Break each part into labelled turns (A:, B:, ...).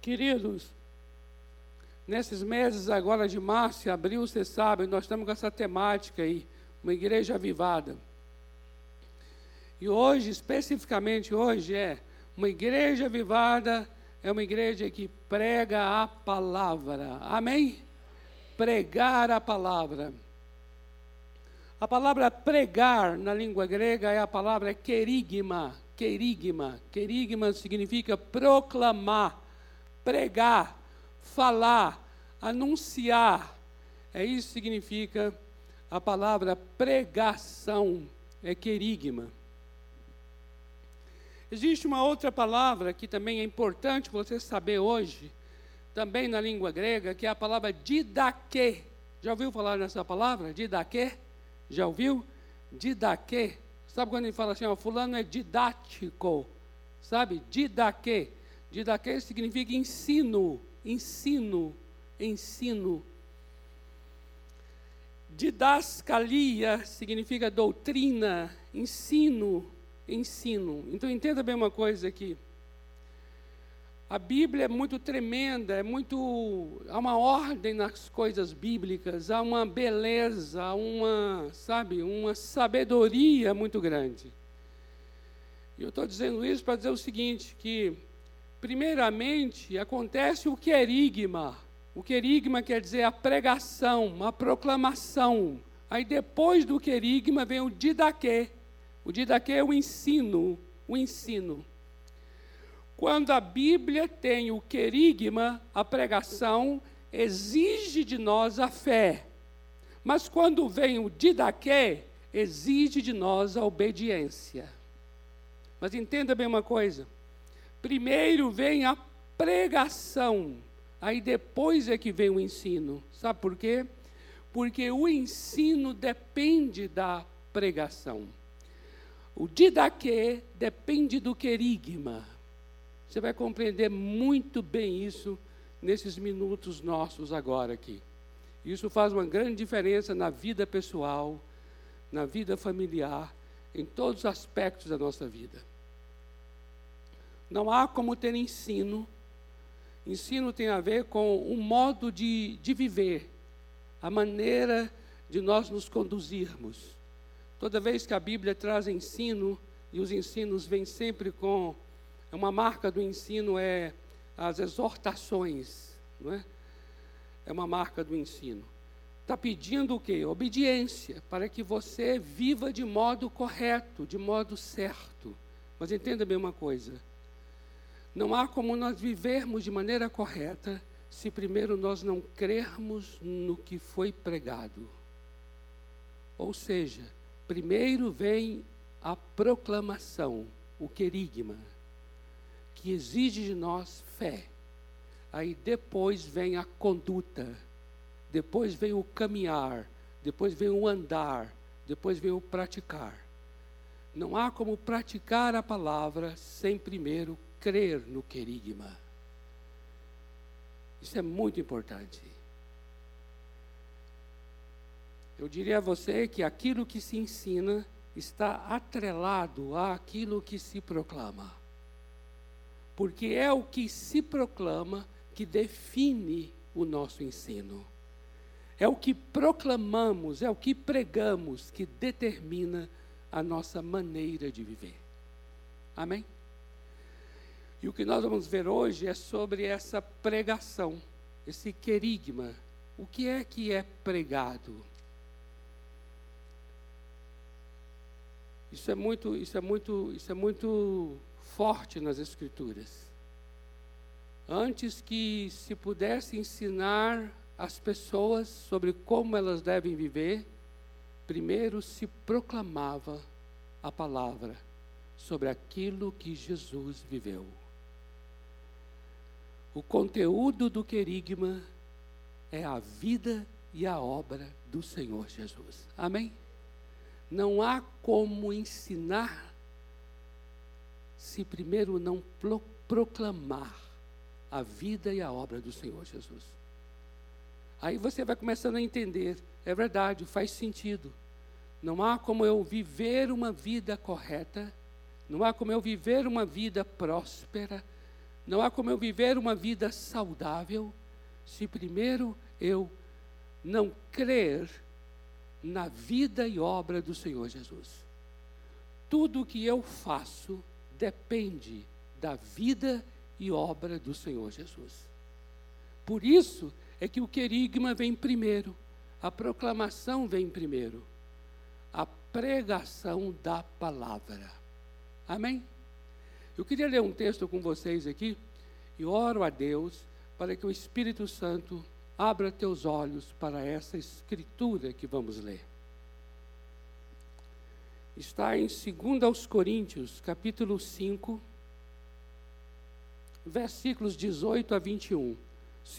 A: Queridos, nesses meses agora de março e abril, vocês sabem, nós estamos com essa temática aí, uma igreja avivada. E hoje, especificamente hoje, é uma igreja avivada, é uma igreja que prega a palavra. Amém? Pregar a palavra. A palavra pregar na língua grega é a palavra querigma. Querigma. Querigma significa proclamar, pregar, falar, anunciar. É isso que significa a palavra pregação. É querigma. Existe uma outra palavra que também é importante você saber hoje, também na língua grega, que é a palavra didaquê. Já ouviu falar nessa palavra? Didaquê? Já ouviu? Didaquê. Sabe quando ele fala assim, ó, fulano é didático, sabe? Didaquê. Didaquê significa ensino, ensino, ensino. Didascalia significa doutrina, ensino, ensino. Então entenda bem uma coisa aqui. A Bíblia é muito tremenda, é muito. Há uma ordem nas coisas bíblicas, há uma beleza, há uma, sabe, uma sabedoria muito grande. E eu estou dizendo isso para dizer o seguinte: que, primeiramente, acontece o querigma. O querigma quer dizer a pregação, a proclamação. Aí depois do querigma vem o didaquê. O didaquê é o ensino, o ensino. Quando a Bíblia tem o querigma, a pregação, exige de nós a fé. Mas quando vem o didaquê, exige de nós a obediência. Mas entenda bem uma coisa: primeiro vem a pregação, aí depois é que vem o ensino. Sabe por quê? Porque o ensino depende da pregação. O didaquê depende do querigma. Você vai compreender muito bem isso nesses minutos nossos agora aqui. Isso faz uma grande diferença na vida pessoal, na vida familiar, em todos os aspectos da nossa vida. Não há como ter ensino. Ensino tem a ver com o modo de, de viver, a maneira de nós nos conduzirmos. Toda vez que a Bíblia traz ensino, e os ensinos vêm sempre com é uma marca do ensino é as exortações, não é? É uma marca do ensino. Está pedindo o quê? Obediência, para que você viva de modo correto, de modo certo. Mas entenda bem uma coisa: não há como nós vivermos de maneira correta se primeiro nós não crermos no que foi pregado. Ou seja, primeiro vem a proclamação, o querigma que exige de nós fé. Aí depois vem a conduta, depois vem o caminhar, depois vem o andar, depois vem o praticar. Não há como praticar a palavra sem primeiro crer no querigma. Isso é muito importante. Eu diria a você que aquilo que se ensina está atrelado àquilo que se proclama porque é o que se proclama que define o nosso ensino. É o que proclamamos, é o que pregamos que determina a nossa maneira de viver. Amém? E o que nós vamos ver hoje é sobre essa pregação, esse querigma. O que é que é pregado? Isso é muito, isso é muito, isso é muito forte nas Escrituras. Antes que se pudesse ensinar as pessoas sobre como elas devem viver, primeiro se proclamava a palavra sobre aquilo que Jesus viveu. O conteúdo do querigma é a vida e a obra do Senhor Jesus. Amém? Não há como ensinar se primeiro não pro proclamar a vida e a obra do Senhor Jesus. Aí você vai começando a entender, é verdade, faz sentido. Não há como eu viver uma vida correta, não há como eu viver uma vida próspera, Não há como eu viver uma vida saudável se primeiro eu não crer na vida e obra do Senhor Jesus. Tudo o que eu faço depende da vida e obra do Senhor Jesus. Por isso é que o querigma vem primeiro, a proclamação vem primeiro, a pregação da palavra. Amém? Eu queria ler um texto com vocês aqui e oro a Deus para que o Espírito Santo abra teus olhos para essa escritura que vamos ler. Está em 2 aos Coríntios, capítulo 5, versículos 18 a 21.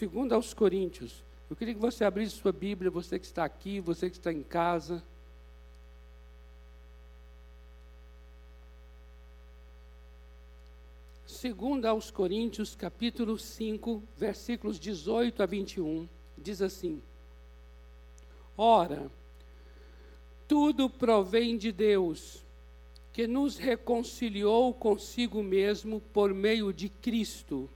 A: 2 aos Coríntios. Eu queria que você abrisse sua Bíblia, você que está aqui, você que está em casa. Segunda aos Coríntios, capítulo 5, versículos 18 a 21, diz assim: Ora, tudo provém de Deus, que nos reconciliou consigo mesmo por meio de Cristo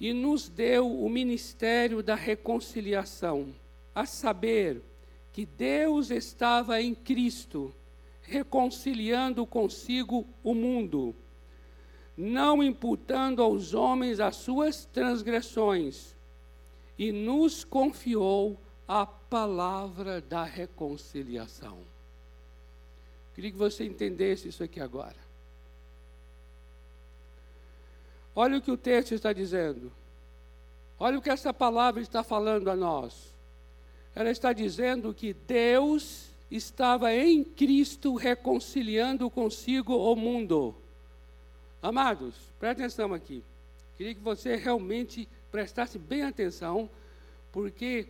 A: e nos deu o ministério da reconciliação, a saber, que Deus estava em Cristo, reconciliando consigo o mundo não imputando aos homens as suas transgressões, e nos confiou a palavra da reconciliação. Queria que você entendesse isso aqui agora. Olha o que o texto está dizendo. Olha o que essa palavra está falando a nós. Ela está dizendo que Deus estava em Cristo reconciliando consigo o mundo Amados, preste atenção aqui. Queria que você realmente prestasse bem atenção, porque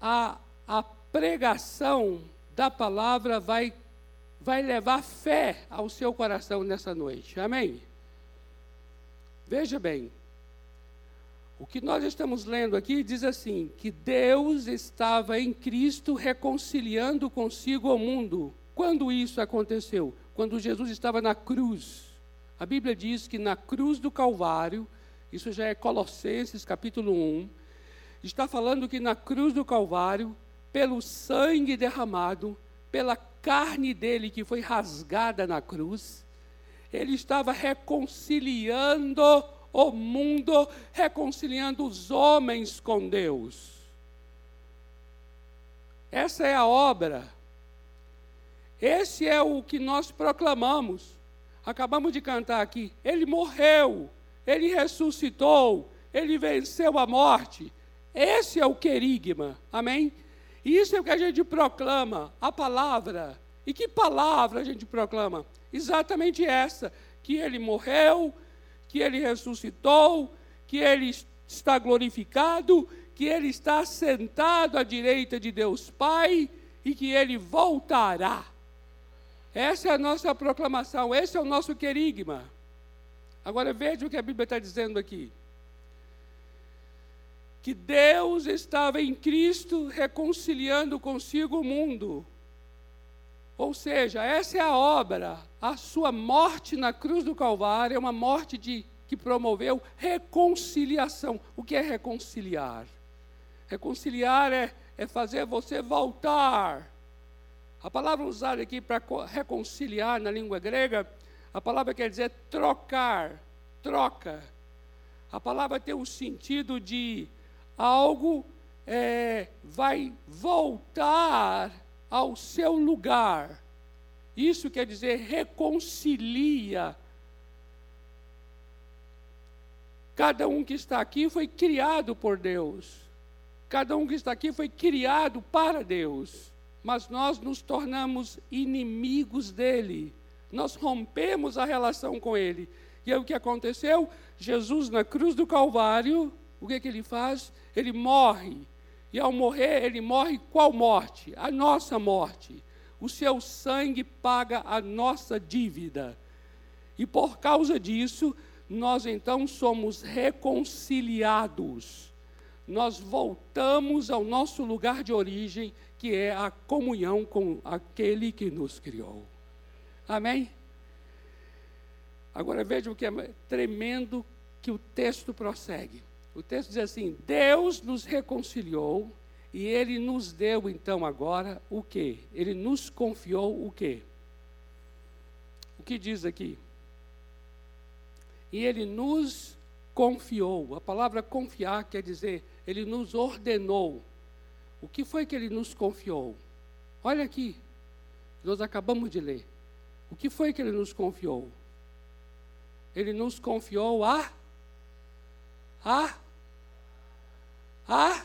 A: a, a pregação da palavra vai, vai levar fé ao seu coração nessa noite. Amém? Veja bem, o que nós estamos lendo aqui diz assim: que Deus estava em Cristo reconciliando consigo o mundo. Quando isso aconteceu? Quando Jesus estava na cruz. A Bíblia diz que na cruz do Calvário, isso já é Colossenses capítulo 1, está falando que na cruz do Calvário, pelo sangue derramado, pela carne dele que foi rasgada na cruz, ele estava reconciliando o mundo, reconciliando os homens com Deus. Essa é a obra. Esse é o que nós proclamamos acabamos de cantar aqui, ele morreu, ele ressuscitou, ele venceu a morte. Esse é o querigma, amém? Isso é o que a gente proclama, a palavra. E que palavra a gente proclama? Exatamente essa: que ele morreu, que ele ressuscitou, que ele está glorificado, que ele está sentado à direita de Deus Pai e que ele voltará. Essa é a nossa proclamação, esse é o nosso querigma. Agora veja o que a Bíblia está dizendo aqui. Que Deus estava em Cristo reconciliando consigo o mundo. Ou seja, essa é a obra. A sua morte na cruz do Calvário é uma morte de, que promoveu reconciliação. O que é reconciliar? Reconciliar é, é fazer você voltar a palavra usada aqui para reconciliar na língua grega, a palavra quer dizer trocar, troca. A palavra tem o sentido de algo é, vai voltar ao seu lugar. Isso quer dizer reconcilia. Cada um que está aqui foi criado por Deus. Cada um que está aqui foi criado para Deus mas nós nos tornamos inimigos dele. Nós rompemos a relação com ele. E é o que aconteceu? Jesus, na cruz do Calvário, o que, é que ele faz? Ele morre. E ao morrer, ele morre qual morte? A nossa morte. O seu sangue paga a nossa dívida. E por causa disso, nós então somos reconciliados. Nós voltamos ao nosso lugar de origem que é a comunhão com aquele que nos criou. Amém? Agora veja o que é tremendo que o texto prossegue. O texto diz assim: Deus nos reconciliou e ele nos deu então agora o quê? Ele nos confiou o quê? O que diz aqui? E ele nos confiou. A palavra confiar quer dizer, ele nos ordenou. O que foi que ele nos confiou? Olha aqui, nós acabamos de ler. O que foi que ele nos confiou? Ele nos confiou a a a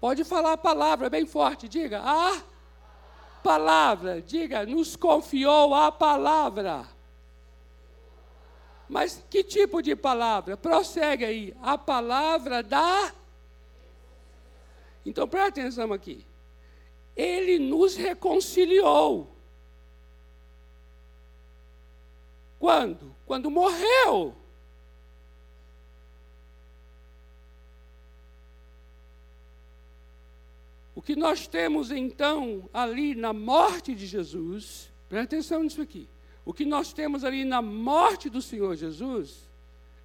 A: Pode falar a palavra bem forte, diga. A palavra, diga, nos confiou a palavra. Mas que tipo de palavra? Prossegue aí. A palavra da. Então presta atenção aqui. Ele nos reconciliou. Quando? Quando morreu. O que nós temos então ali na morte de Jesus, presta atenção nisso aqui. O que nós temos ali na morte do Senhor Jesus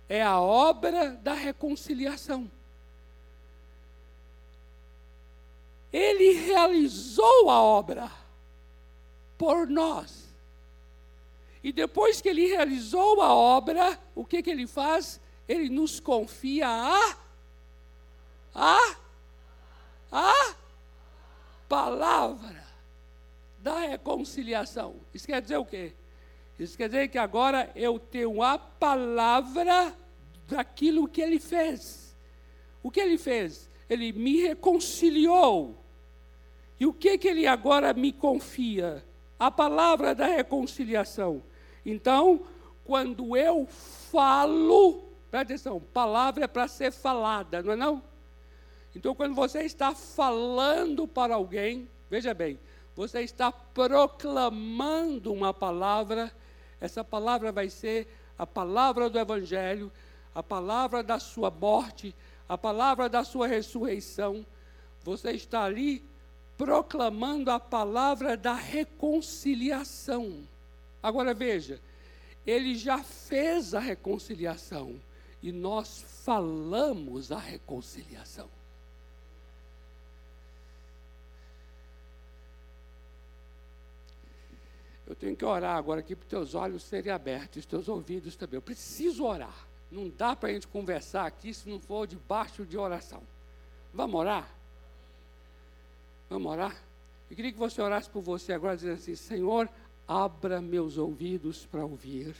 A: é a obra da reconciliação. Ele realizou a obra por nós. E depois que ele realizou a obra, o que, que ele faz? Ele nos confia a. a. a palavra da reconciliação. Isso quer dizer o quê? Isso quer dizer que agora eu tenho a palavra daquilo que ele fez. O que ele fez? Ele me reconciliou. E o que, que ele agora me confia? A palavra da reconciliação. Então, quando eu falo, presta atenção, palavra é para ser falada, não é não? Então, quando você está falando para alguém, veja bem, você está proclamando uma palavra, essa palavra vai ser a palavra do Evangelho, a palavra da sua morte, a palavra da sua ressurreição. Você está ali proclamando a palavra da reconciliação. Agora veja, ele já fez a reconciliação e nós falamos a reconciliação. Eu tenho que orar agora aqui para os teus olhos serem abertos, os teus ouvidos também. Eu preciso orar. Não dá para a gente conversar aqui se não for debaixo de oração. Vamos orar? Vamos orar? Eu queria que você orasse por você agora, dizendo assim: Senhor, abra meus ouvidos para ouvir,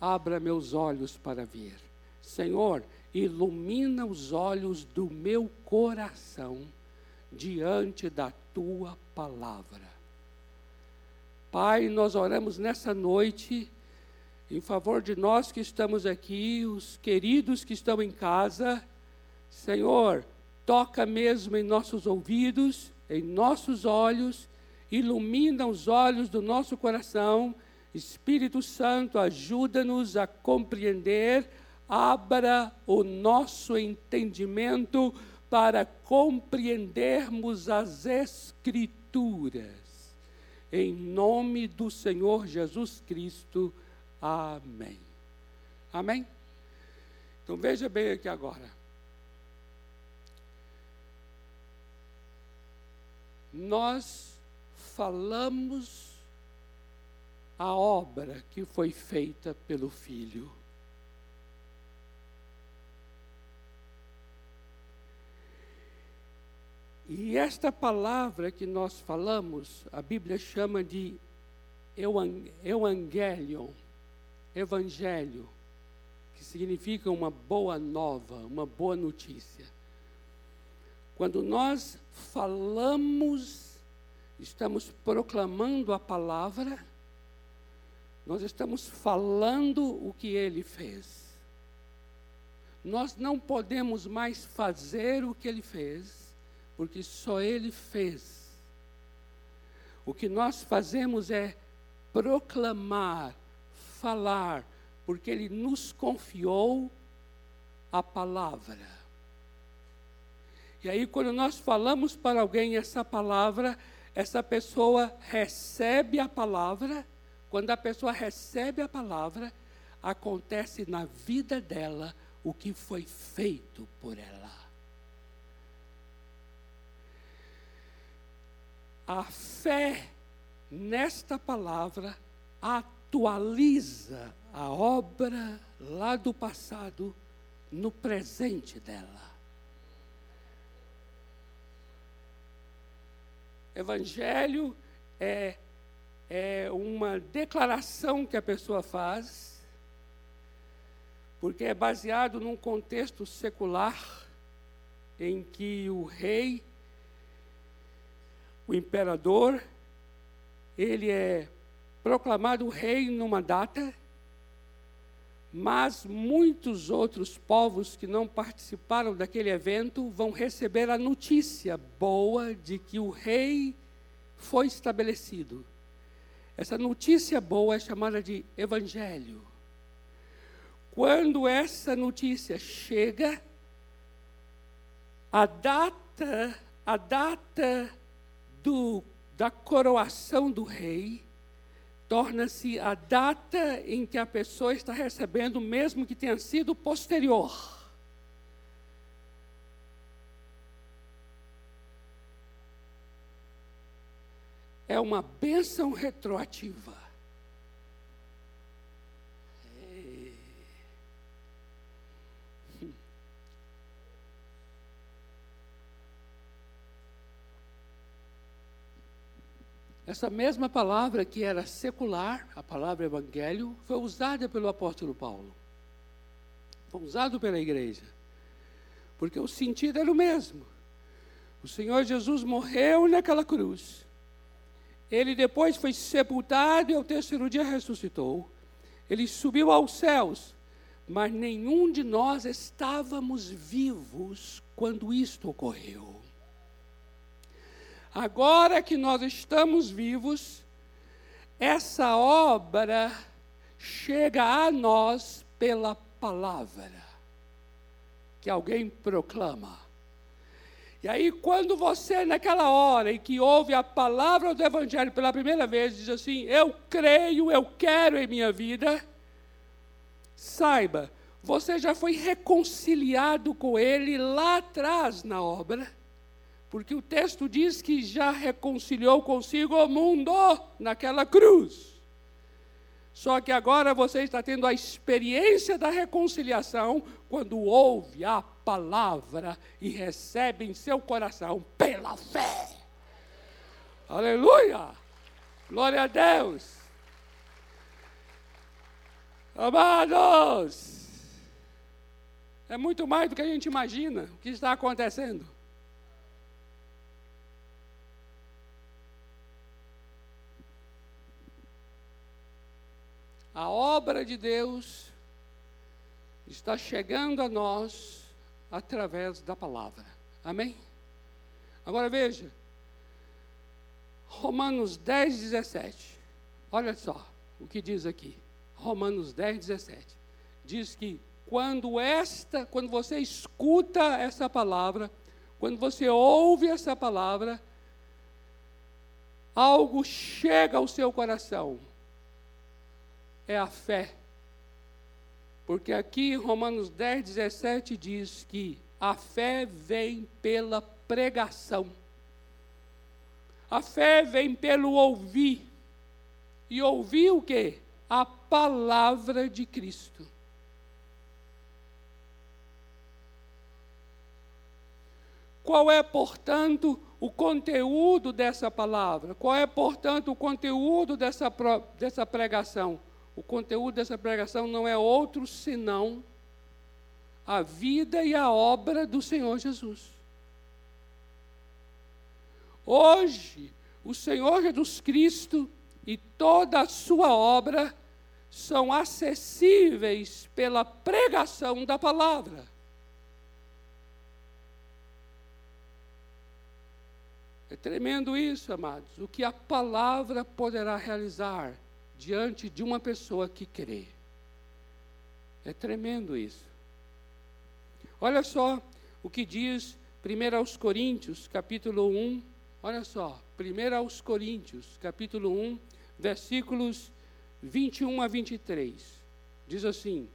A: abra meus olhos para ver. Senhor, ilumina os olhos do meu coração diante da tua palavra. Pai, nós oramos nessa noite em favor de nós que estamos aqui, os queridos que estão em casa. Senhor, toca mesmo em nossos ouvidos, em nossos olhos, ilumina os olhos do nosso coração. Espírito Santo, ajuda-nos a compreender, abra o nosso entendimento para compreendermos as Escrituras. Em nome do Senhor Jesus Cristo. Amém. Amém? Então veja bem aqui agora. Nós falamos a obra que foi feita pelo Filho. E esta palavra que nós falamos, a Bíblia chama de evangelion, evangelho, que significa uma boa nova, uma boa notícia. Quando nós falamos, estamos proclamando a palavra, nós estamos falando o que ele fez. Nós não podemos mais fazer o que ele fez porque só Ele fez. O que nós fazemos é proclamar, falar, porque Ele nos confiou a palavra. E aí, quando nós falamos para alguém essa palavra, essa pessoa recebe a palavra. Quando a pessoa recebe a palavra, acontece na vida dela o que foi feito por ela. A fé nesta palavra atualiza a obra lá do passado no presente dela. Evangelho é, é uma declaração que a pessoa faz, porque é baseado num contexto secular em que o rei, o imperador, ele é proclamado rei numa data, mas muitos outros povos que não participaram daquele evento vão receber a notícia boa de que o rei foi estabelecido. Essa notícia boa é chamada de evangelho. Quando essa notícia chega, a data, a data do, da coroação do rei torna-se a data em que a pessoa está recebendo, mesmo que tenha sido posterior. É uma bênção retroativa. Essa mesma palavra que era secular, a palavra evangelho, foi usada pelo apóstolo Paulo. Foi usado pela igreja. Porque o sentido era o mesmo. O Senhor Jesus morreu naquela cruz. Ele depois foi sepultado e ao terceiro dia ressuscitou. Ele subiu aos céus. Mas nenhum de nós estávamos vivos quando isto ocorreu. Agora que nós estamos vivos, essa obra chega a nós pela palavra que alguém proclama. E aí, quando você, naquela hora em que ouve a palavra do Evangelho pela primeira vez, diz assim: Eu creio, eu quero em minha vida, saiba, você já foi reconciliado com Ele lá atrás na obra porque o texto diz que já reconciliou consigo o mundo naquela cruz. Só que agora você está tendo a experiência da reconciliação quando ouve a palavra e recebe em seu coração pela fé. Aleluia! Glória a Deus! Amados! É muito mais do que a gente imagina o que está acontecendo. A obra de Deus está chegando a nós através da palavra. Amém? Agora veja, Romanos 10, 17. Olha só o que diz aqui. Romanos 10, 17. Diz que quando esta, quando você escuta essa palavra, quando você ouve essa palavra, algo chega ao seu coração é a fé. Porque aqui Romanos 10, 17 diz que a fé vem pela pregação. A fé vem pelo ouvir. E ouvir o quê? A palavra de Cristo. Qual é, portanto, o conteúdo dessa palavra? Qual é, portanto, o conteúdo dessa, dessa pregação? O conteúdo dessa pregação não é outro senão a vida e a obra do Senhor Jesus. Hoje, o Senhor Jesus Cristo e toda a sua obra são acessíveis pela pregação da palavra. É tremendo isso, amados. O que a palavra poderá realizar diante de uma pessoa que crê. É tremendo isso. Olha só o que diz 1 aos Coríntios, capítulo 1. Olha só, 1 aos Coríntios, capítulo 1, versículos 21 a 23. diz assim: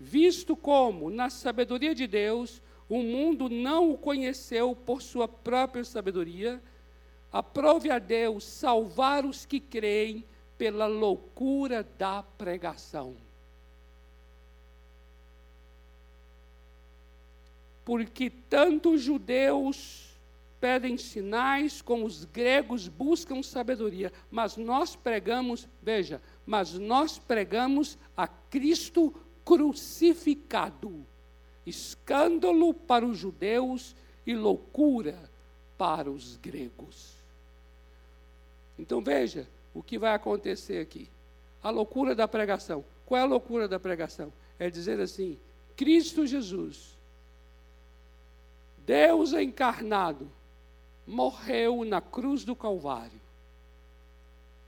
A: Visto como, na sabedoria de Deus, o mundo não o conheceu por sua própria sabedoria, aprove a Deus salvar os que creem pela loucura da pregação. Porque tanto os judeus pedem sinais, como os gregos buscam sabedoria, mas nós pregamos, veja, mas nós pregamos a Cristo crucificado, escândalo para os judeus e loucura para os gregos. Então veja o que vai acontecer aqui. A loucura da pregação. Qual é a loucura da pregação? É dizer assim: Cristo Jesus, Deus encarnado, morreu na cruz do Calvário.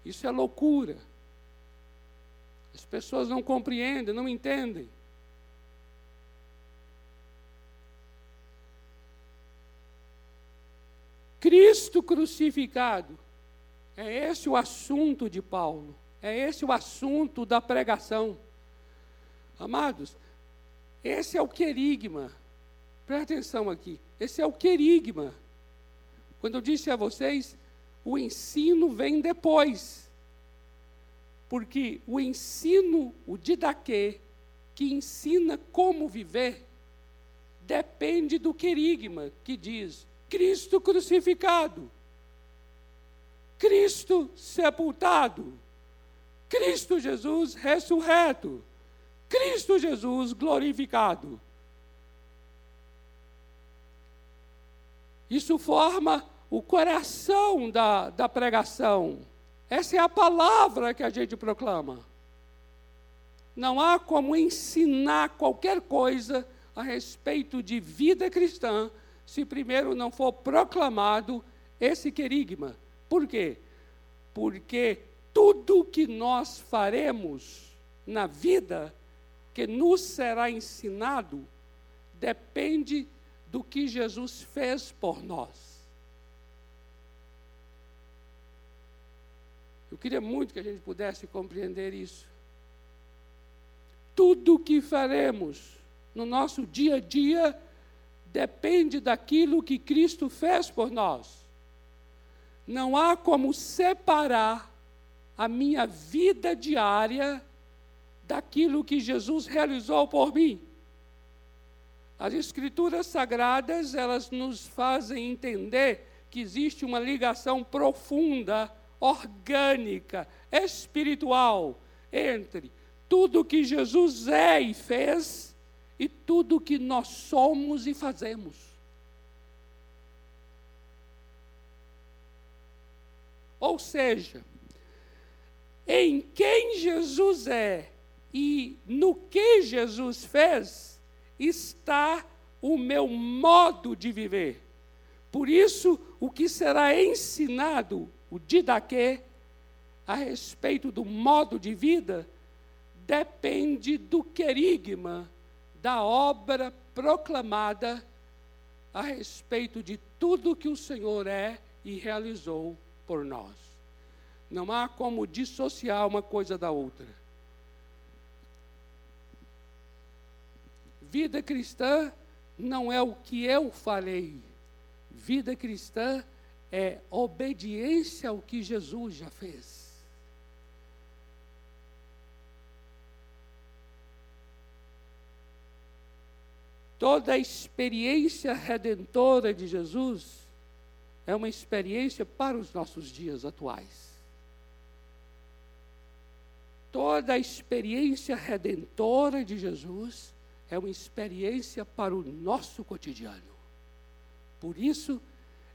A: Isso é loucura. As pessoas não compreendem, não entendem. Cristo crucificado. É esse o assunto de Paulo. É esse o assunto da pregação. Amados, esse é o querigma. Presta atenção aqui. Esse é o querigma quando eu disse a vocês, o ensino vem depois. Porque o ensino, o didaquê, que ensina como viver, depende do querigma, que diz Cristo crucificado, Cristo sepultado, Cristo Jesus ressurreto, Cristo Jesus glorificado. Isso forma o coração da, da pregação. Essa é a palavra que a gente proclama. Não há como ensinar qualquer coisa a respeito de vida cristã se primeiro não for proclamado esse querigma. Por quê? Porque tudo que nós faremos na vida que nos será ensinado depende do que Jesus fez por nós. Eu queria muito que a gente pudesse compreender isso. Tudo o que faremos no nosso dia a dia depende daquilo que Cristo fez por nós. Não há como separar a minha vida diária daquilo que Jesus realizou por mim. As escrituras sagradas, elas nos fazem entender que existe uma ligação profunda, orgânica, espiritual entre tudo que Jesus é e fez e tudo que nós somos e fazemos. Ou seja, em quem Jesus é e no que Jesus fez, está o meu modo de viver. Por isso, o que será ensinado, o didaquê, a respeito do modo de vida, depende do querigma, da obra proclamada a respeito de tudo que o Senhor é e realizou por nós. Não há como dissociar uma coisa da outra. Vida cristã não é o que eu falei. Vida cristã é obediência ao que Jesus já fez. Toda a experiência redentora de Jesus é uma experiência para os nossos dias atuais. Toda a experiência redentora de Jesus é uma experiência para o nosso cotidiano. Por isso,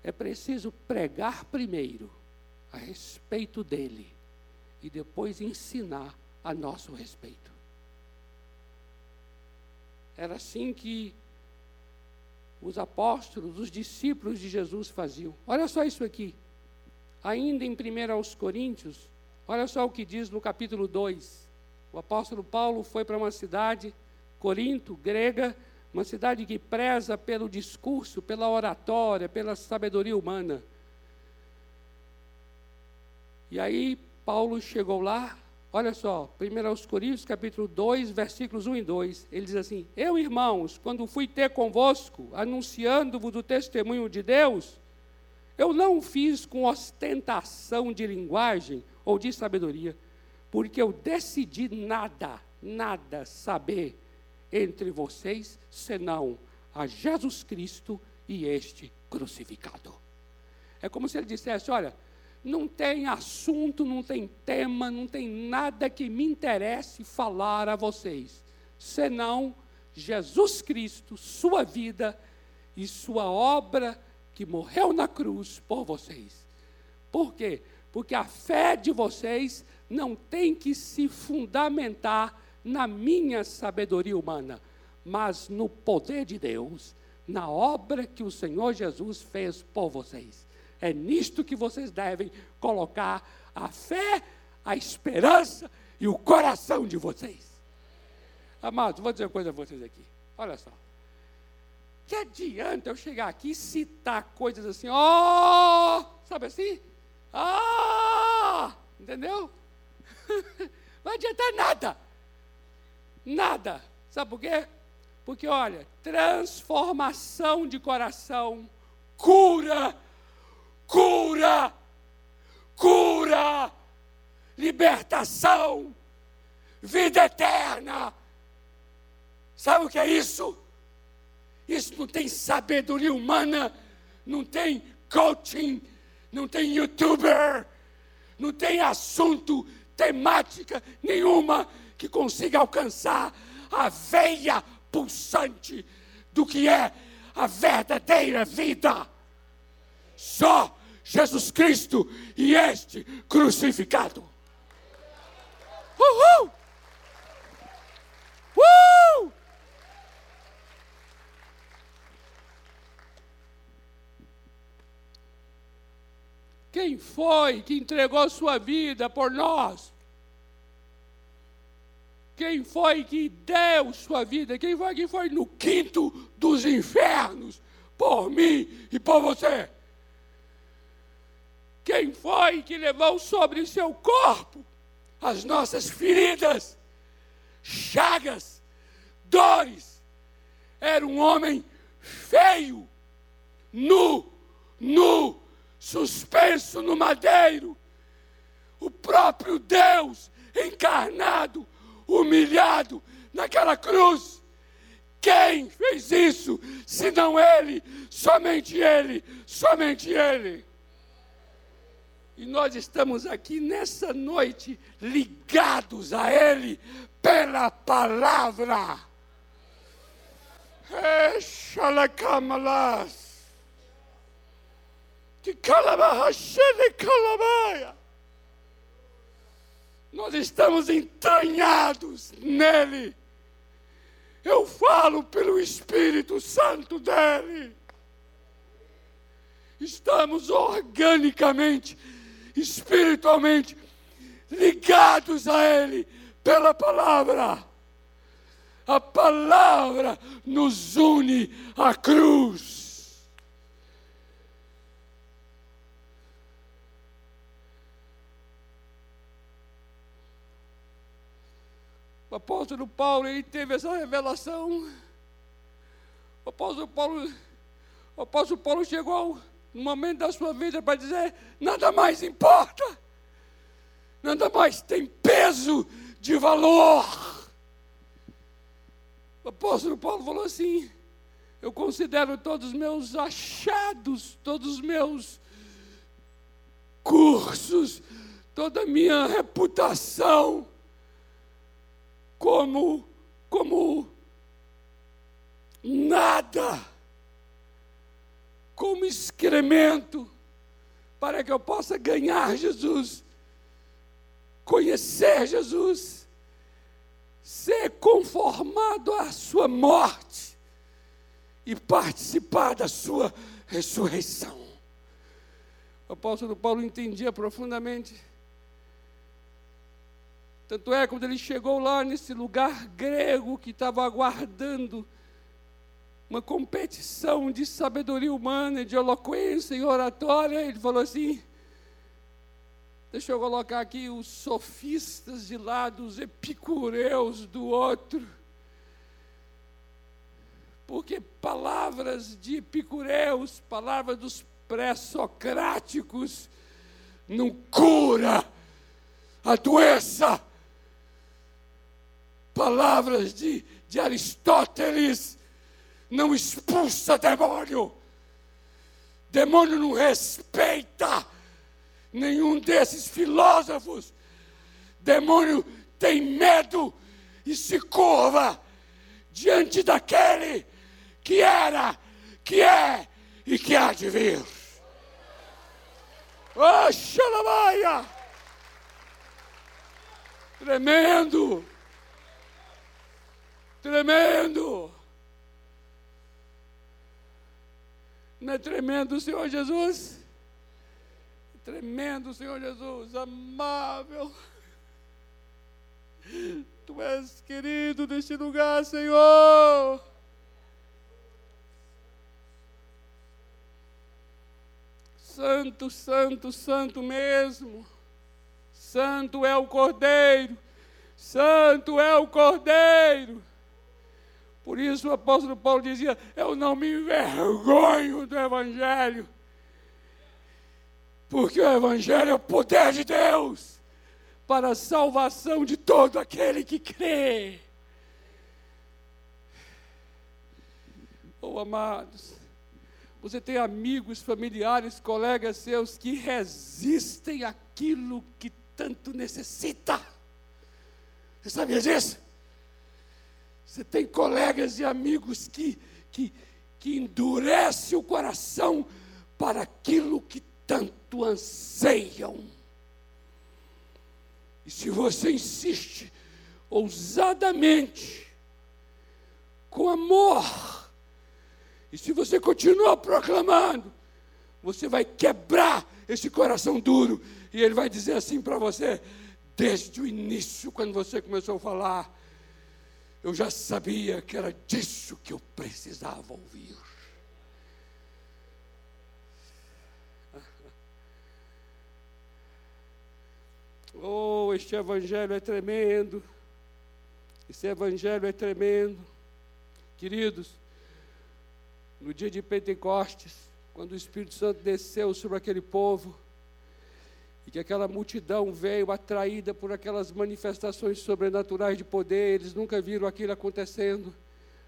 A: é preciso pregar primeiro a respeito dele e depois ensinar a nosso respeito. Era assim que os apóstolos, os discípulos de Jesus faziam. Olha só isso aqui. Ainda em 1 aos Coríntios, olha só o que diz no capítulo 2. O apóstolo Paulo foi para uma cidade Corinto, grega, uma cidade que preza pelo discurso, pela oratória, pela sabedoria humana. E aí Paulo chegou lá Olha só, 1 Coríntios capítulo 2, versículos 1 e 2, ele diz assim: Eu, irmãos, quando fui ter convosco, anunciando-vos o testemunho de Deus, eu não fiz com ostentação de linguagem ou de sabedoria, porque eu decidi nada, nada saber entre vocês, senão a Jesus Cristo e este crucificado. É como se ele dissesse: Olha, não tem assunto, não tem tema, não tem nada que me interesse falar a vocês, senão Jesus Cristo, sua vida e sua obra que morreu na cruz por vocês. Por quê? Porque a fé de vocês não tem que se fundamentar na minha sabedoria humana, mas no poder de Deus, na obra que o Senhor Jesus fez por vocês. É nisto que vocês devem colocar a fé, a esperança e o coração de vocês. Amados, vou dizer uma coisa a vocês aqui. Olha só. Que adianta eu chegar aqui e citar coisas assim, ó, oh! sabe assim? Ah! Entendeu? Não adianta nada. Nada. Sabe por quê? Porque, olha, transformação de coração, cura cura, cura, libertação, vida eterna. Sabe o que é isso? Isso não tem sabedoria humana, não tem coaching, não tem youtuber, não tem assunto, temática nenhuma que consiga alcançar a veia pulsante do que é a verdadeira vida. Só Jesus Cristo e este crucificado. Uhul! Uh! Quem foi que entregou sua vida por nós? Quem foi que deu sua vida? Quem foi que foi no quinto dos infernos por mim e por você? Quem foi que levou sobre seu corpo as nossas feridas, chagas, dores? Era um homem feio, nu, nu, suspenso no madeiro. O próprio Deus encarnado, humilhado naquela cruz. Quem fez isso, senão Ele, somente Ele, somente Ele. E nós estamos aqui nessa noite ligados a Ele pela palavra. Nós estamos entranhados nele. Eu falo pelo Espírito Santo dele. Estamos organicamente espiritualmente ligados a Ele pela palavra. A palavra nos une à cruz. O apóstolo Paulo, ele teve essa revelação. O apóstolo Paulo, o apóstolo Paulo chegou no momento da sua vida para dizer: nada mais importa, nada mais tem peso de valor. O apóstolo Paulo falou assim: eu considero todos os meus achados, todos os meus cursos, toda a minha reputação como como nada como excremento, para que eu possa ganhar Jesus, conhecer Jesus, ser conformado à sua morte e participar da sua ressurreição. O apóstolo Paulo entendia profundamente. Tanto é quando ele chegou lá nesse lugar grego que estava aguardando uma competição de sabedoria humana, de eloquência e oratória, ele falou assim: Deixa eu colocar aqui os sofistas de lado, os epicureus do outro. Porque palavras de epicureus, palavras dos pré-socráticos, não cura a doença. Palavras de, de Aristóteles não expulsa demônio. Demônio não respeita nenhum desses filósofos. Demônio tem medo e se curva diante daquele que era, que é e que há de vir. Oh, xalamaia! Tremendo! Tremendo! Não é tremendo o Senhor Jesus? Tremendo Senhor Jesus, amável. Tu és querido neste lugar, Senhor. Santo, santo, santo mesmo. Santo é o Cordeiro. Santo é o Cordeiro. Por isso o apóstolo Paulo dizia: Eu não me envergonho do Evangelho, porque o Evangelho é o poder de Deus para a salvação de todo aquele que crê. Oh, amados, você tem amigos, familiares, colegas seus que resistem àquilo que tanto necessita. Você sabia disso? Você tem colegas e amigos que, que, que endurece o coração para aquilo que tanto anseiam. E se você insiste ousadamente, com amor, e se você continua proclamando, você vai quebrar esse coração duro, e ele vai dizer assim para você, desde o início, quando você começou a falar, eu já sabia que era disso que eu precisava ouvir. Oh, este evangelho é tremendo. Esse evangelho é tremendo. Queridos, no dia de Pentecostes, quando o Espírito Santo desceu sobre aquele povo, e que aquela multidão veio atraída por aquelas manifestações sobrenaturais de poder, eles nunca viram aquilo acontecendo,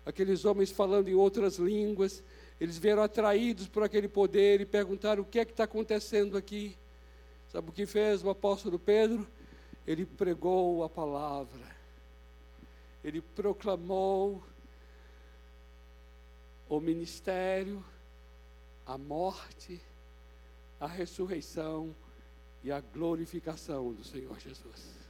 A: aqueles homens falando em outras línguas, eles vieram atraídos por aquele poder e perguntaram: o que é que está acontecendo aqui? Sabe o que fez o apóstolo Pedro? Ele pregou a palavra, ele proclamou o ministério, a morte, a ressurreição e a glorificação do Senhor Jesus.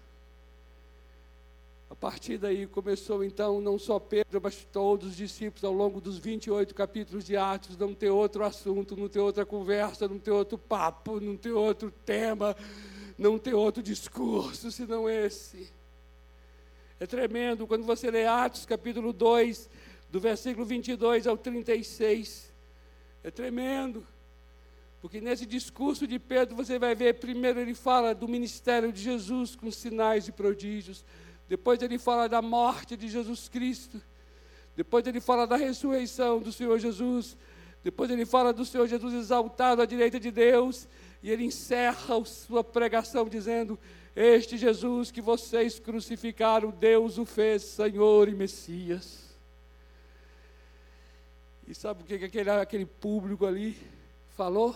A: A partir daí começou então não só Pedro, mas todos os discípulos ao longo dos 28 capítulos de Atos, não ter outro assunto, não ter outra conversa, não ter outro papo, não ter outro tema, não ter outro discurso senão esse. É tremendo quando você lê Atos capítulo 2, do versículo 22 ao 36. É tremendo. Porque nesse discurso de Pedro você vai ver, primeiro ele fala do ministério de Jesus com sinais e prodígios, depois ele fala da morte de Jesus Cristo, depois ele fala da ressurreição do Senhor Jesus, depois ele fala do Senhor Jesus exaltado à direita de Deus, e ele encerra a sua pregação dizendo: Este Jesus que vocês crucificaram, Deus o fez Senhor e Messias. E sabe o que aquele, aquele público ali falou?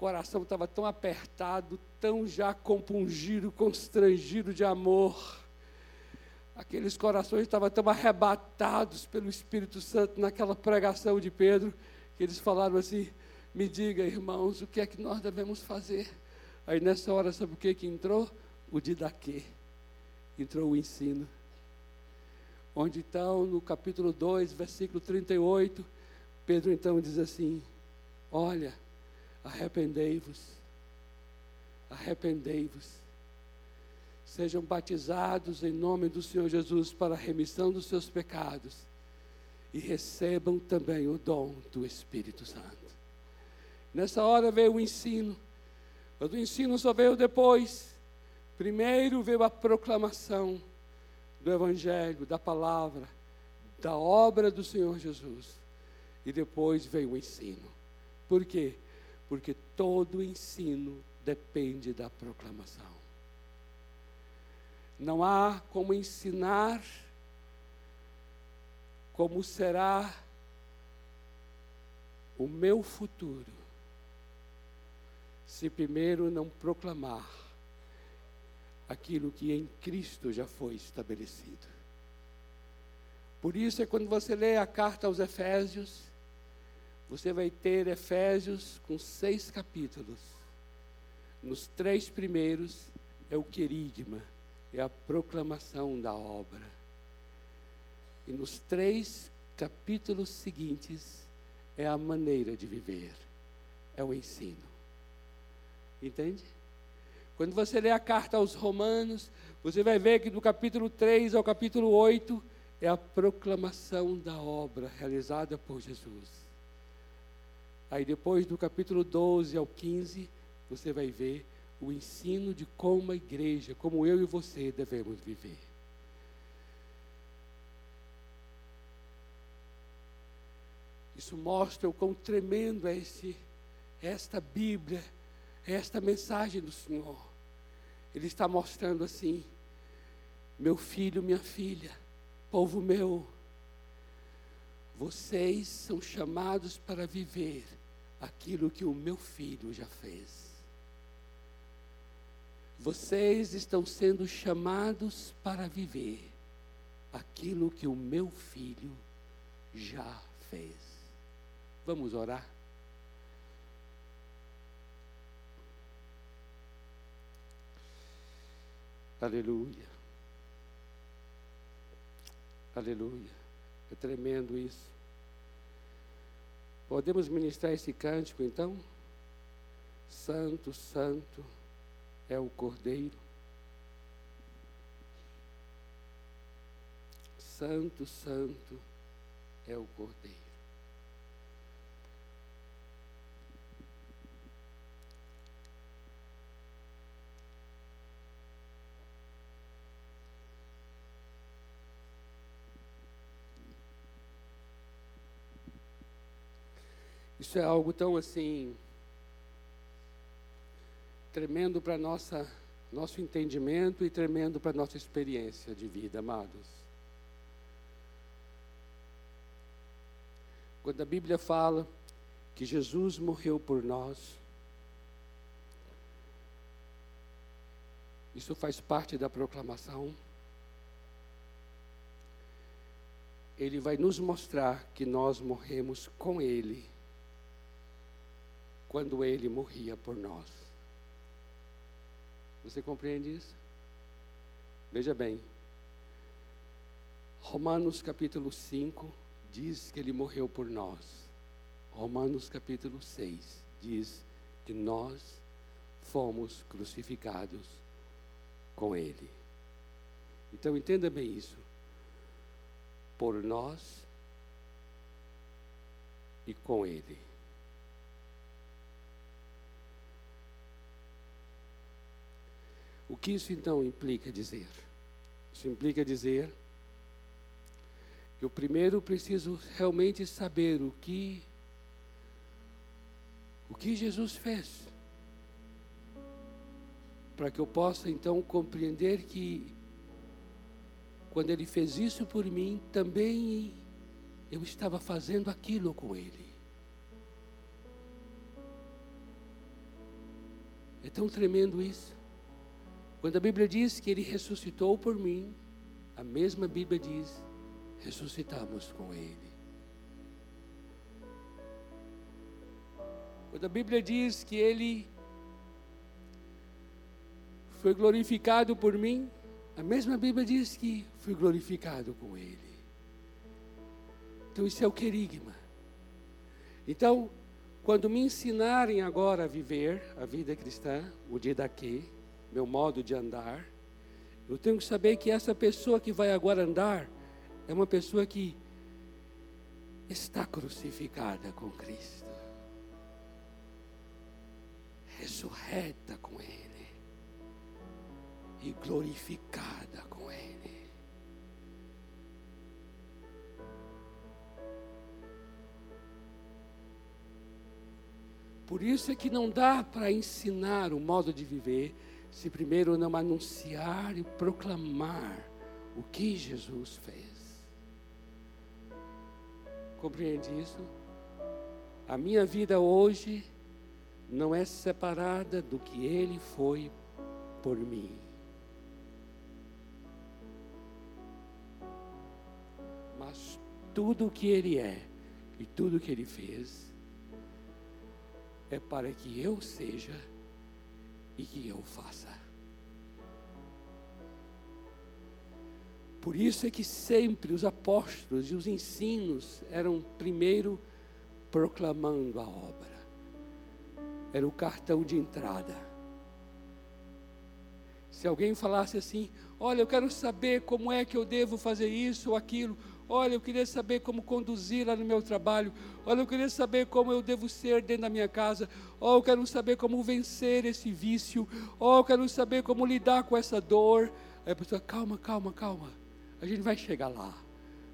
A: Coração estava tão apertado, tão já compungido, constrangido de amor. Aqueles corações estavam tão arrebatados pelo Espírito Santo naquela pregação de Pedro, que eles falaram assim: Me diga, irmãos, o que é que nós devemos fazer? Aí nessa hora, sabe o que, que entrou? O didaquê. Entrou o ensino. Onde então, no capítulo 2, versículo 38, Pedro então diz assim: Olha, Arrependei-vos. Arrependei-vos. Sejam batizados em nome do Senhor Jesus para a remissão dos seus pecados e recebam também o dom do Espírito Santo. Nessa hora veio o ensino, Mas o ensino só veio depois. Primeiro veio a proclamação do Evangelho, da palavra, da obra do Senhor Jesus. E depois veio o ensino. Por quê? Porque todo ensino depende da proclamação. Não há como ensinar como será o meu futuro se primeiro não proclamar aquilo que em Cristo já foi estabelecido. Por isso é quando você lê a carta aos Efésios, você vai ter Efésios com seis capítulos. Nos três primeiros é o querigma, é a proclamação da obra. E nos três capítulos seguintes é a maneira de viver, é o ensino. Entende? Quando você lê a carta aos Romanos, você vai ver que do capítulo 3 ao capítulo 8 é a proclamação da obra realizada por Jesus. Aí depois do capítulo 12 ao 15, você vai ver o ensino de como a igreja, como eu e você devemos viver. Isso mostra o quão tremendo é esse, esta Bíblia esta mensagem do Senhor. Ele está mostrando assim: meu filho, minha filha, povo meu, vocês são chamados para viver aquilo que o meu filho já fez. Vocês estão sendo chamados para viver aquilo que o meu filho já fez. Vamos orar? Aleluia. Aleluia. É tremendo isso. Podemos ministrar esse cântico então? Santo, Santo é o Cordeiro. Santo, Santo é o Cordeiro. Isso é algo tão assim tremendo para nossa nosso entendimento e tremendo para nossa experiência de vida, amados. Quando a Bíblia fala que Jesus morreu por nós, isso faz parte da proclamação. Ele vai nos mostrar que nós morremos com Ele quando ele morria por nós. Você compreende isso? Veja bem. Romanos capítulo 5 diz que ele morreu por nós. Romanos capítulo 6 diz que nós fomos crucificados com ele. Então entenda bem isso. Por nós e com ele. O que isso então implica dizer? Isso implica dizer que eu primeiro preciso realmente saber o que o que Jesus fez. Para que eu possa então compreender que quando ele fez isso por mim, também eu estava fazendo aquilo com ele. É tão tremendo isso. Quando a Bíblia diz que ele ressuscitou por mim, a mesma Bíblia diz: ressuscitamos com ele. Quando a Bíblia diz que ele foi glorificado por mim, a mesma Bíblia diz que fui glorificado com ele. Então isso é o querigma. Então, quando me ensinarem agora a viver a vida cristã, o dia daqui, meu modo de andar, eu tenho que saber que essa pessoa que vai agora andar é uma pessoa que está crucificada com Cristo, ressurreta com Ele. E glorificada com Ele. Por isso é que não dá para ensinar o modo de viver se primeiro não anunciar e proclamar o que Jesus fez. Compreende isso? A minha vida hoje não é separada do que Ele foi por mim. Mas tudo o que Ele é e tudo o que Ele fez é para que eu seja e que eu faça. Por isso é que sempre os apóstolos e os ensinos eram primeiro proclamando a obra. Era o cartão de entrada. Se alguém falasse assim: Olha, eu quero saber como é que eu devo fazer isso ou aquilo, Olha, eu queria saber como conduzir lá no meu trabalho. Olha, eu queria saber como eu devo ser dentro da minha casa. Oh, eu quero saber como vencer esse vício. Oh, eu quero saber como lidar com essa dor. Aí a pessoa, calma, calma, calma. A gente vai chegar lá.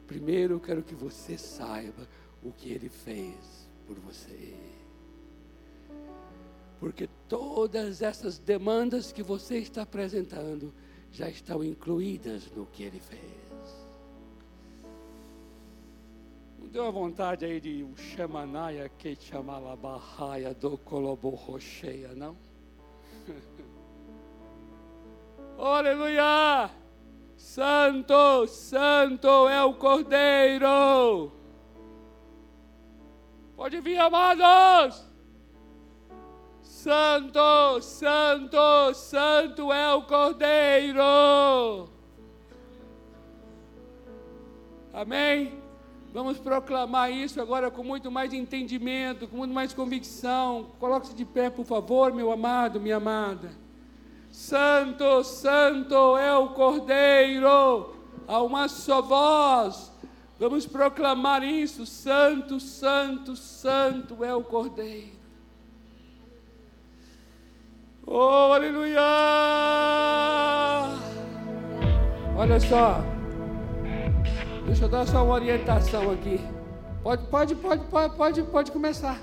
A: Primeiro eu quero que você saiba o que ele fez por você. Porque todas essas demandas que você está apresentando já estão incluídas no que ele fez. Deu a vontade aí de um Xamanaia que chamala barraia do Colobo Rocheia, não? Aleluia! Santo, Santo é o Cordeiro. Pode vir, amados. Santo, Santo, Santo é o Cordeiro. Amém? Vamos proclamar isso agora com muito mais entendimento, com muito mais convicção. Coloque-se de pé, por favor, meu amado, minha amada. Santo, Santo é o Cordeiro, a uma só voz. Vamos proclamar isso. Santo, Santo, Santo é o Cordeiro. Oh, aleluia! Olha só. Deixa eu dar só uma orientação aqui. Pode, pode, pode, pode, pode, pode começar.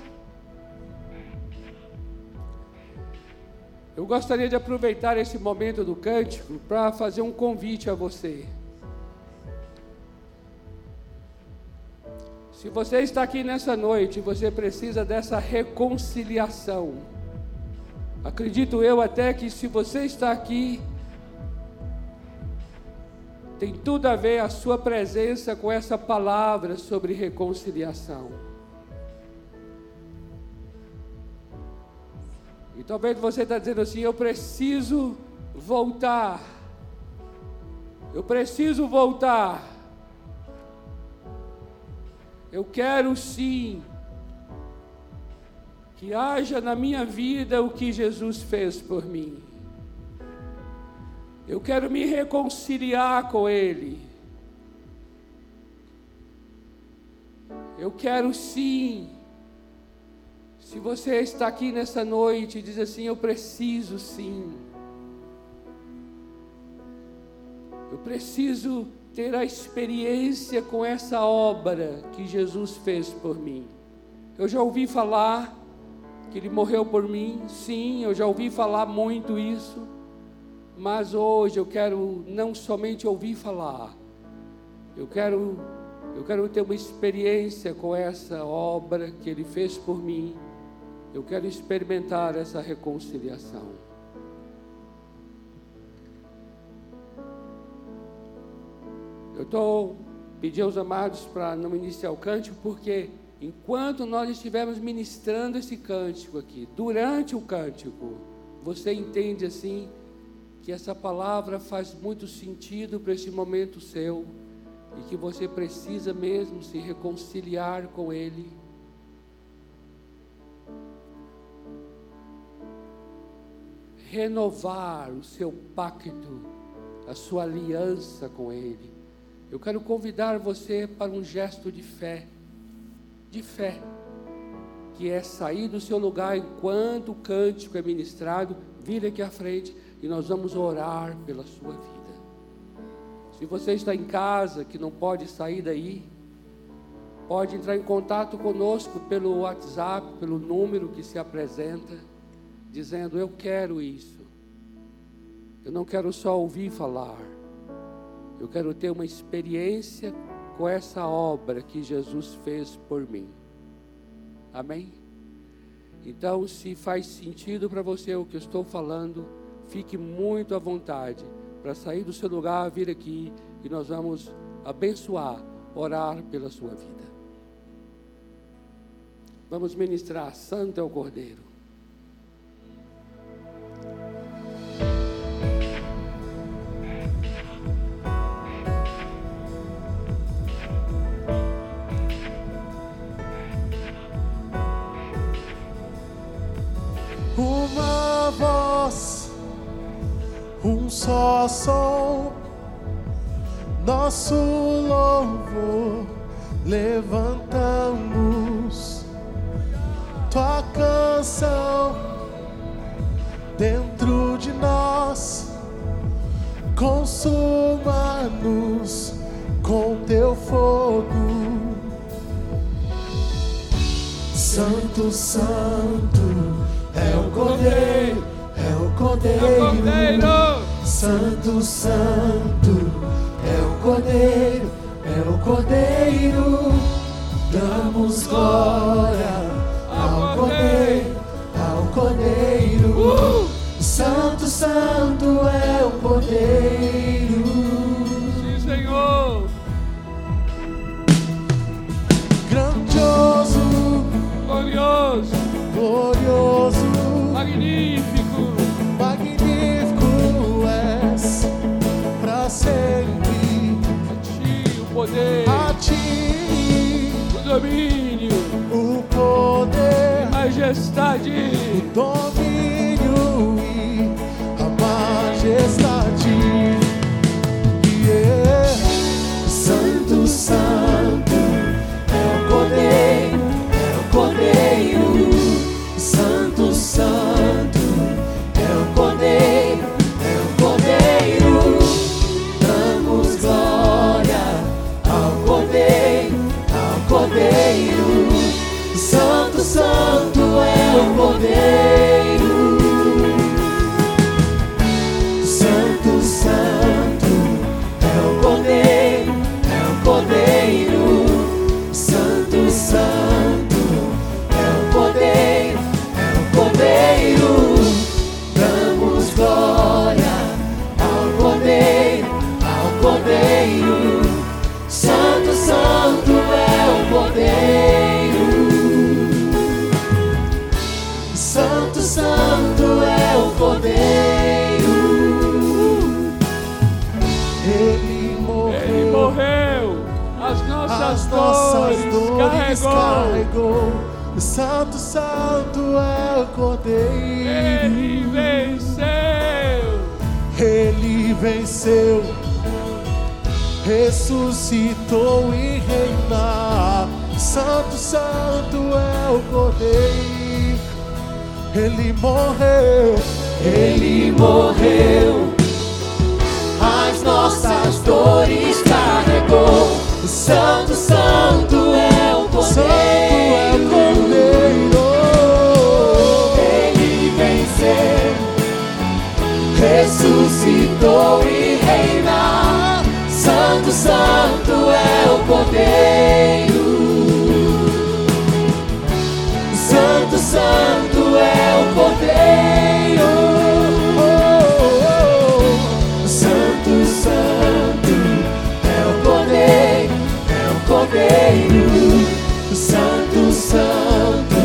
A: Eu gostaria de aproveitar esse momento do cântico para fazer um convite a você. Se você está aqui nessa noite, você precisa dessa reconciliação. Acredito eu até que se você está aqui tem tudo a ver a sua presença com essa palavra sobre reconciliação. E talvez você está dizendo assim: eu preciso voltar. Eu preciso voltar. Eu quero sim que haja na minha vida o que Jesus fez por mim. Eu quero me reconciliar com Ele. Eu quero sim. Se você está aqui nessa noite e diz assim: Eu preciso sim. Eu preciso ter a experiência com essa obra que Jesus fez por mim. Eu já ouvi falar que Ele morreu por mim, sim, eu já ouvi falar muito isso. Mas hoje eu quero não somente ouvir falar, eu quero, eu quero ter uma experiência com essa obra que Ele fez por mim. Eu quero experimentar essa reconciliação. Eu estou pedindo aos amados para não iniciar o cântico, porque enquanto nós estivermos ministrando esse cântico aqui, durante o cântico, você entende assim que essa palavra faz muito sentido para esse momento seu e que você precisa mesmo se reconciliar com Ele. Renovar o seu pacto, a sua aliança com Ele. Eu quero convidar você para um gesto de fé, de fé. que é sair do seu lugar enquanto o cântico é ministrado, vir aqui à frente e nós vamos orar pela sua vida. Se você está em casa que não pode sair daí, pode entrar em contato conosco pelo WhatsApp, pelo número que se apresenta, dizendo: Eu quero isso. Eu não quero só ouvir falar, eu quero ter uma experiência com essa obra que Jesus fez por mim. Amém? Então, se faz sentido para você o que eu estou falando, fique muito à vontade para sair do seu lugar, vir aqui e nós vamos abençoar, orar pela sua vida. Vamos ministrar Santo é o Cordeiro.
B: Só som, nosso louvor levantamos, tua canção dentro de nós, consuma-nos com teu fogo. Santo, Santo é o Cordeiro, é o Cordeiro,
A: É o Cordeiro.
B: Santo, Santo, é o Cordeiro, é o Cordeiro. Damos glória ao Cordeiro, ao Cordeiro.
A: Uh!
B: Santo, Santo é o Cordeiro.
A: Sim, Senhor.
B: Grandioso,
A: Glorioso,
B: glorioso,
A: magnífico.
B: magnífico
A: majestade.
B: o domínio e a majestade.
A: As nossas,
B: as nossas
A: dores, carregou.
B: Santo, Santo é o Cordeiro.
A: Ele venceu.
B: Ele venceu, ressuscitou e reina. Santo, Santo é o Cordeiro. Ele morreu, ele morreu. As nossas dores carregou. Santo, Santo é o Cordeiro. Santo é o Cordeiro. Ele venceu ressuscitou e reina. Santo, Santo é o Cordeiro. Santo, Santo é o Cordeiro. Cordeiro. Santo, Santo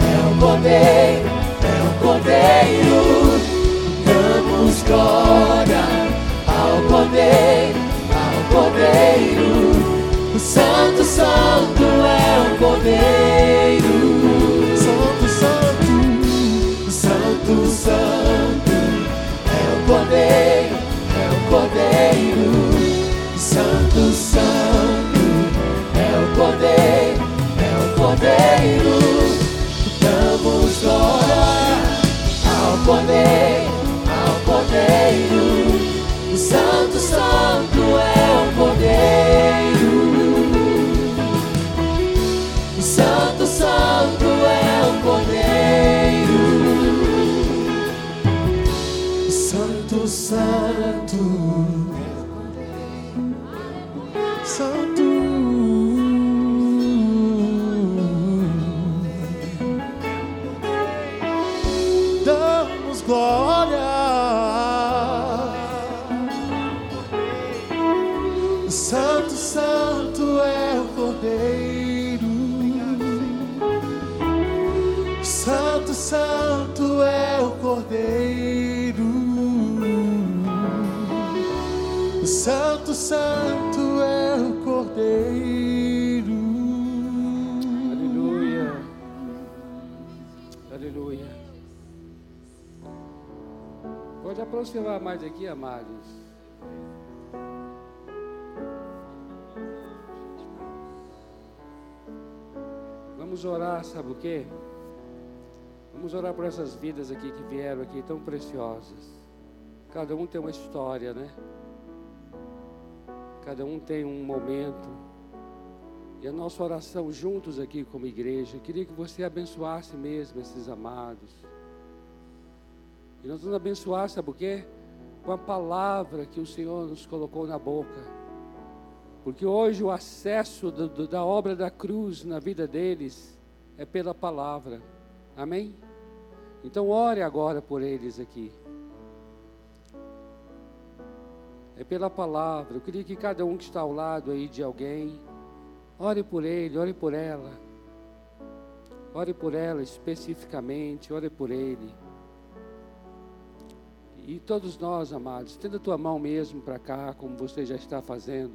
B: é o Cordeiro, é o Cordeiro. Damos glória ao Cordeiro, ao Cordeiro. Santo, Santo é o Cordeiro. Cordeiro, damos glória
A: ao poder. Sabe o? Vamos orar por essas vidas aqui que vieram aqui tão preciosas. Cada um tem uma história, né? Cada um tem um momento. E a nossa oração juntos aqui como igreja, queria que você abençoasse mesmo esses amados. E nós vamos abençoar, sabe o quê? Com a palavra que o Senhor nos colocou na boca. Porque hoje o acesso do, do, da obra da cruz na vida deles é pela palavra. Amém? Então ore agora por eles aqui. É pela palavra. Eu queria que cada um que está ao lado aí de alguém, ore por ele, ore por ela. Ore por ela especificamente, ore por ele. E todos nós, amados, tenda a tua mão mesmo para cá, como você já está fazendo.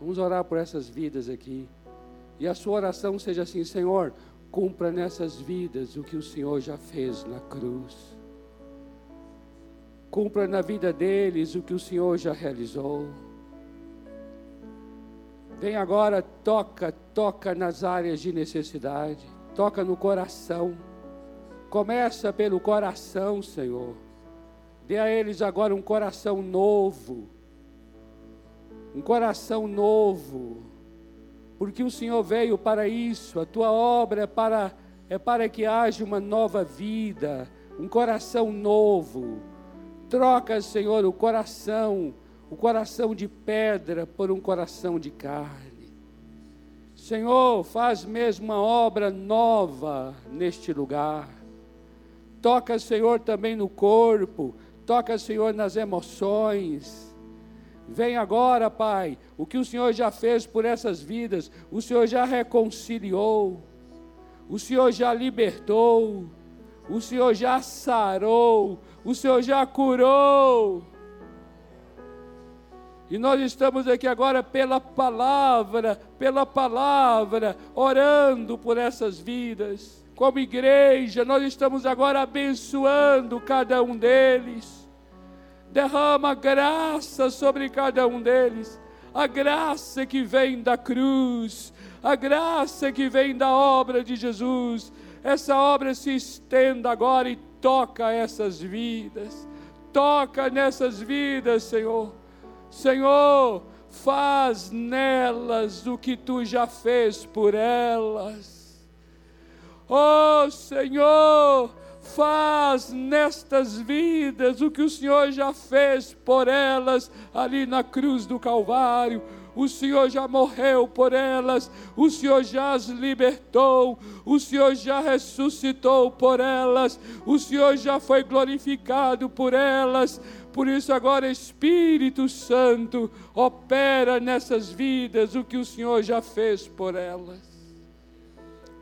A: Vamos orar por essas vidas aqui. E a sua oração seja assim: Senhor, cumpra nessas vidas o que o Senhor já fez na cruz. Cumpra na vida deles o que o Senhor já realizou. Vem agora, toca, toca nas áreas de necessidade, toca no coração. Começa pelo coração, Senhor. Dê a eles agora um coração novo. Um coração novo. Porque o Senhor veio para isso, a tua obra é para é para que haja uma nova vida, um coração novo. Troca, Senhor, o coração, o coração de pedra por um coração de carne. Senhor, faz mesmo uma obra nova neste lugar. Toca, Senhor, também no corpo, toca, Senhor, nas emoções. Vem agora, Pai, o que o Senhor já fez por essas vidas, o Senhor já reconciliou, o Senhor já libertou, o Senhor já sarou, o Senhor já curou. E nós estamos aqui agora pela palavra, pela palavra, orando por essas vidas. Como igreja, nós estamos agora abençoando cada um deles derrama graça sobre cada um deles, a graça que vem da cruz, a graça que vem da obra de Jesus. Essa obra se estenda agora e toca essas vidas, toca nessas vidas, Senhor. Senhor, faz nelas o que tu já fez por elas. Oh, Senhor, faz nestas vidas o que o Senhor já fez por elas ali na cruz do Calvário. O Senhor já morreu por elas, o Senhor já as libertou, o Senhor já ressuscitou por elas, o Senhor já foi glorificado por elas. Por isso, agora, Espírito Santo, opera nessas vidas o que o Senhor já fez por elas.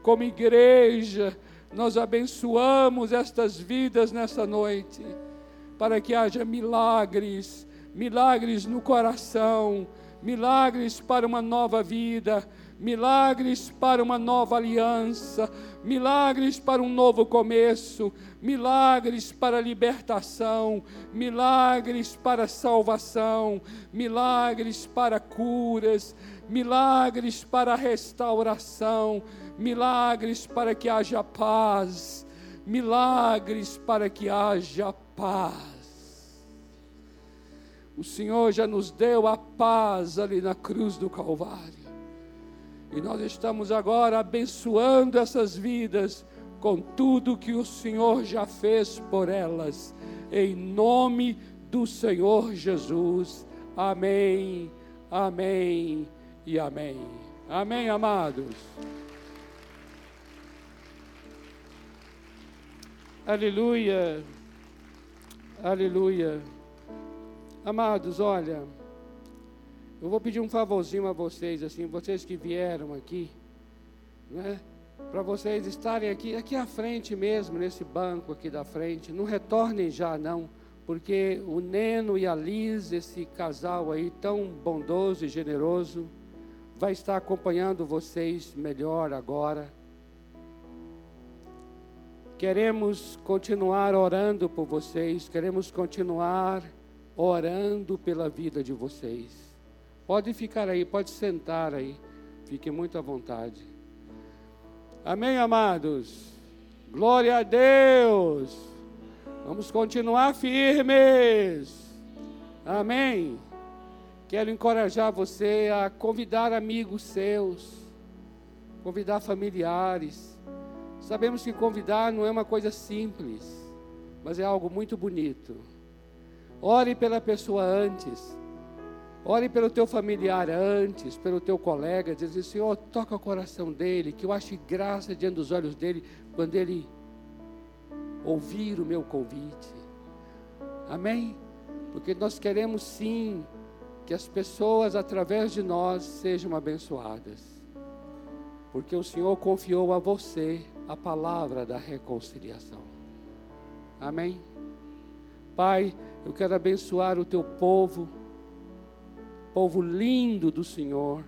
A: Como igreja, nós abençoamos estas vidas nessa noite, para que haja milagres, milagres no coração, milagres para uma nova vida, milagres para uma nova aliança, milagres para um novo começo, milagres para libertação, milagres para salvação, milagres para curas, milagres para restauração milagres para que haja paz, milagres para que haja paz. O Senhor já nos deu a paz ali na cruz do Calvário. E nós estamos agora abençoando essas vidas com tudo que o Senhor já fez por elas. Em nome do Senhor Jesus. Amém, amém e amém. Amém, amados. Aleluia, aleluia. Amados, olha, eu vou pedir um favorzinho a vocês, assim, vocês que vieram aqui, né? Para vocês estarem aqui, aqui à frente mesmo, nesse banco aqui da frente. Não retornem já, não, porque o Neno e a Liz, esse casal aí tão bondoso e generoso, vai estar acompanhando vocês melhor agora. Queremos continuar orando por vocês, queremos continuar orando pela vida de vocês. Pode ficar aí, pode sentar aí, fique muito à vontade. Amém, amados? Glória a Deus! Vamos continuar firmes. Amém. Quero encorajar você a convidar amigos seus, convidar familiares. Sabemos que convidar não é uma coisa simples, mas é algo muito bonito. Ore pela pessoa antes. Ore pelo teu familiar antes, pelo teu colega, diz assim, Senhor, toca o coração dele, que eu ache graça diante dos olhos dele quando ele ouvir o meu convite. Amém? Porque nós queremos sim que as pessoas através de nós sejam abençoadas. Porque o Senhor confiou a você a palavra da reconciliação. Amém? Pai, eu quero abençoar o teu povo, povo lindo do Senhor.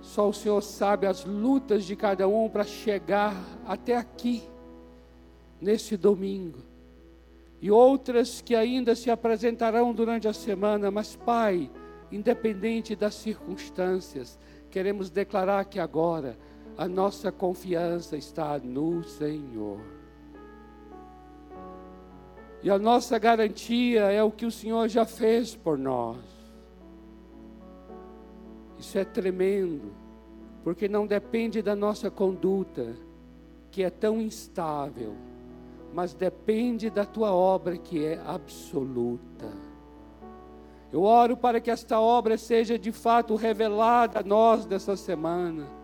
A: Só o Senhor sabe as lutas de cada um para chegar até aqui, nesse domingo. E outras que ainda se apresentarão durante a semana, mas, Pai, independente das circunstâncias, queremos declarar que agora a nossa confiança está no Senhor. E a nossa garantia é o que o Senhor já fez por nós. Isso é tremendo, porque não depende da nossa conduta, que é tão instável, mas depende da tua obra, que é absoluta. Eu oro para que esta obra seja de fato revelada a nós dessa semana.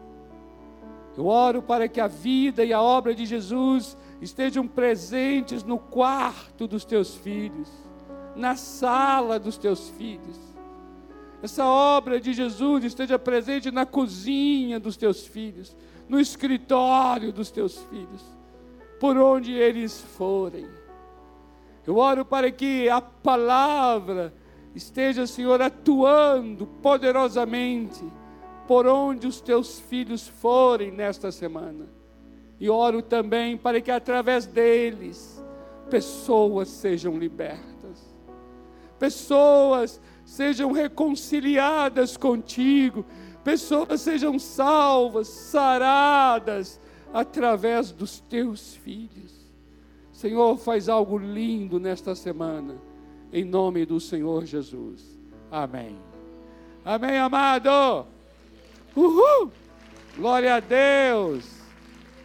A: Eu oro para que a vida e a obra de Jesus estejam presentes no quarto dos teus filhos, na sala dos teus filhos. Essa obra de Jesus esteja presente na cozinha dos teus filhos, no escritório dos teus filhos, por onde eles forem. Eu oro para que a palavra esteja, Senhor, atuando poderosamente por onde os teus filhos forem nesta semana. E oro também para que através deles pessoas sejam libertas, pessoas sejam reconciliadas contigo, pessoas sejam salvas, saradas através dos teus filhos. Senhor, faz algo lindo nesta semana, em nome do Senhor Jesus. Amém. Amém, amado. Uhul! Glória a Deus.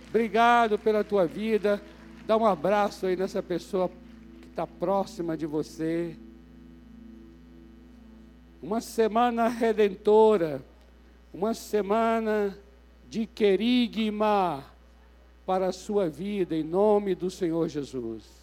A: Obrigado pela tua vida. Dá um abraço aí nessa pessoa que está próxima de você. Uma semana redentora, uma semana de querigma para a sua vida, em nome do Senhor Jesus.